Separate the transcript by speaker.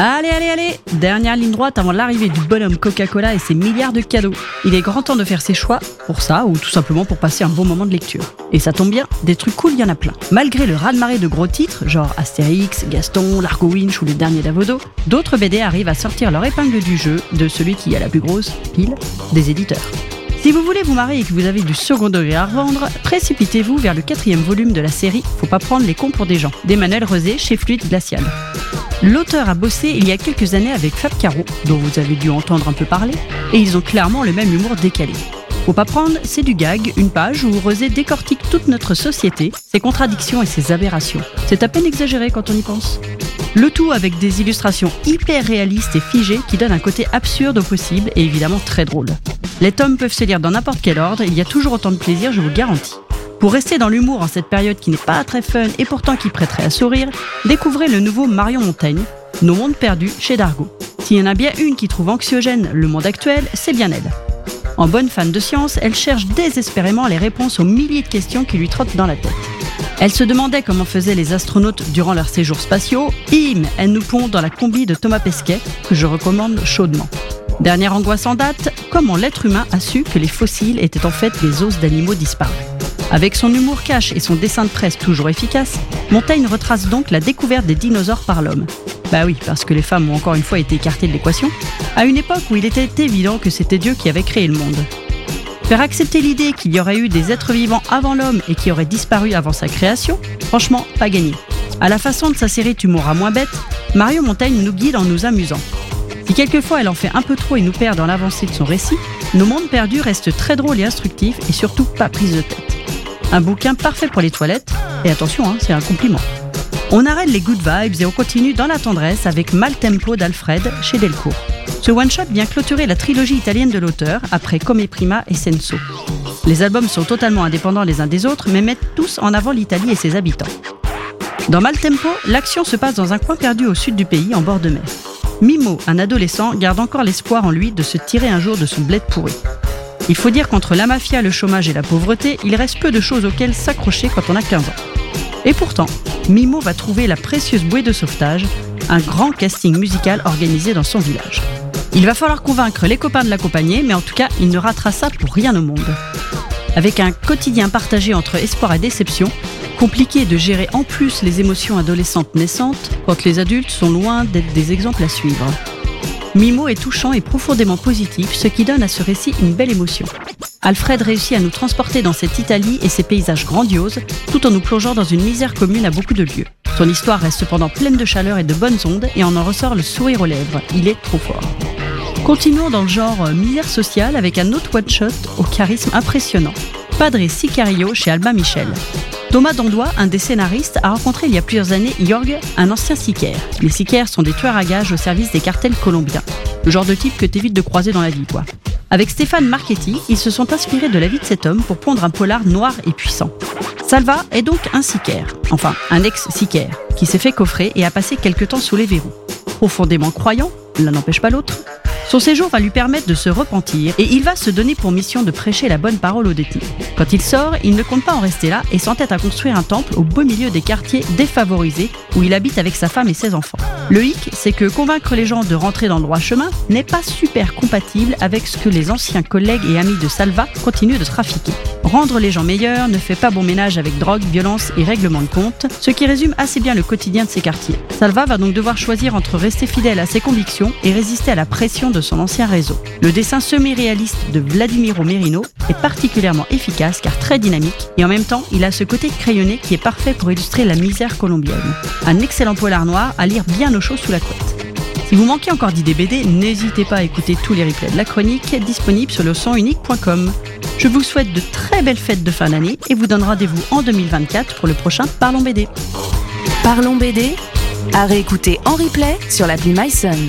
Speaker 1: Allez, allez, allez Dernière ligne droite avant l'arrivée du bonhomme Coca-Cola et ses milliards de cadeaux. Il est grand temps de faire ses choix, pour ça, ou tout simplement pour passer un bon moment de lecture. Et ça tombe bien, des trucs cool, il y en a plein. Malgré le raz-de-marée de gros titres, genre Astérix, Gaston, Largo Winch ou les derniers Davodo, d'autres BD arrivent à sortir leur épingle du jeu de celui qui a la plus grosse pile des éditeurs. Si vous voulez vous marier et que vous avez du second degré à revendre, précipitez-vous vers le quatrième volume de la série Faut pas prendre les cons pour des gens, d'Emmanuel Rosé chez Fluide Glacial. L'auteur a bossé il y a quelques années avec Fab Caro, dont vous avez dû entendre un peu parler, et ils ont clairement le même humour décalé. Faut pas prendre, c'est du gag, une page où Rosé décortique toute notre société, ses contradictions et ses aberrations. C'est à peine exagéré quand on y pense. Le tout avec des illustrations hyper réalistes et figées qui donnent un côté absurde au possible et évidemment très drôle. Les tomes peuvent se lire dans n'importe quel ordre, il y a toujours autant de plaisir, je vous garantis. Pour rester dans l'humour en cette période qui n'est pas très fun et pourtant qui prêterait à sourire, découvrez le nouveau Marion Montaigne, Nos mondes perdus chez Dargo. S'il y en a bien une qui trouve anxiogène le monde actuel, c'est bien elle. En bonne fan de science, elle cherche désespérément les réponses aux milliers de questions qui lui trottent dans la tête. Elle se demandait comment faisaient les astronautes durant leurs séjours spatiaux. Im, elle nous pond dans la combi de Thomas Pesquet, que je recommande chaudement. Dernière angoisse en date, comment l'être humain a su que les fossiles étaient en fait des os d'animaux disparus. Avec son humour cash et son dessin de presse toujours efficace, Montaigne retrace donc la découverte des dinosaures par l'homme. Bah oui, parce que les femmes ont encore une fois été écartées de l'équation, à une époque où il était évident que c'était Dieu qui avait créé le monde. Faire accepter l'idée qu'il y aurait eu des êtres vivants avant l'homme et qui auraient disparu avant sa création, franchement, pas gagné. À la façon de sa série Tu mourras moins bête, Mario Montaigne nous guide en nous amusant. Si quelquefois elle en fait un peu trop et nous perd dans l'avancée de son récit, Nos mondes perdus restent très drôles et instructifs et surtout pas prise de tête. Un bouquin parfait pour les toilettes, et attention, hein, c'est un compliment. On arrête les good vibes et on continue dans la tendresse avec Mal Tempo d'Alfred chez Delcourt. Ce one-shot vient clôturer la trilogie italienne de l'auteur après Come Prima et Senso. Les albums sont totalement indépendants les uns des autres mais mettent tous en avant l'Italie et ses habitants. Dans Mal Tempo, l'action se passe dans un coin perdu au sud du pays en bord de mer. Mimo, un adolescent, garde encore l'espoir en lui de se tirer un jour de son bled pourri. Il faut dire qu'entre la mafia, le chômage et la pauvreté, il reste peu de choses auxquelles s'accrocher quand on a 15 ans. Et pourtant, Mimo va trouver la précieuse bouée de sauvetage, un grand casting musical organisé dans son village. Il va falloir convaincre les copains de l'accompagner, mais en tout cas, il ne ratera ça pour rien au monde. Avec un quotidien partagé entre espoir et déception, compliqué de gérer en plus les émotions adolescentes naissantes quand les adultes sont loin d'être des exemples à suivre. Mimo est touchant et profondément positif, ce qui donne à ce récit une belle émotion. Alfred réussit à nous transporter dans cette Italie et ses paysages grandioses, tout en nous plongeant dans une misère commune à beaucoup de lieux. Son histoire reste cependant pleine de chaleur et de bonnes ondes, et on en ressort le sourire aux lèvres. Il est trop fort. Continuons dans le genre euh, misère sociale avec un autre one-shot au charisme impressionnant. Padre Sicario chez Alba Michel. Thomas Dandois, un des scénaristes, a rencontré il y a plusieurs années Jorg, un ancien sicaire. Les sicaires sont des tueurs à gages au service des cartels colombiens. Le genre de type que t'évites de croiser dans la vie, quoi. Avec Stéphane Marchetti, ils se sont inspirés de la vie de cet homme pour pondre un polar noir et puissant. Salva est donc un sicaire, enfin un ex-sicaire, qui s'est fait coffrer et a passé quelque temps sous les verrous. Profondément croyant, l'un n'empêche pas l'autre, son séjour va lui permettre de se repentir et il va se donner pour mission de prêcher la bonne parole aux détenus. Quand il sort, il ne compte pas en rester là et s'entête à construire un temple au beau milieu des quartiers défavorisés où il habite avec sa femme et ses enfants. Le hic, c'est que convaincre les gens de rentrer dans le droit chemin n'est pas super compatible avec ce que les anciens collègues et amis de Salva continuent de trafiquer. Rendre les gens meilleurs ne fait pas bon ménage avec drogue, violence et règlement de compte, ce qui résume assez bien le quotidien de ces quartiers. Salva va donc devoir choisir entre rester fidèle à ses convictions et résister à la pression de son ancien réseau. Le dessin semi-réaliste de Vladimiro Merino est particulièrement efficace car très dynamique et en même temps il a ce côté crayonné qui est parfait pour illustrer la misère colombienne. Un excellent polar noir à lire bien au chaud sous la couette. Si vous manquez encore d'idées BD, n'hésitez pas à écouter tous les replays de la chronique disponibles sur le sonunique.com. Je vous souhaite de très belles fêtes de fin d'année et vous donne rendez-vous en 2024 pour le prochain Parlons BD.
Speaker 2: Parlons BD à réécouter en replay sur l'appli MySun.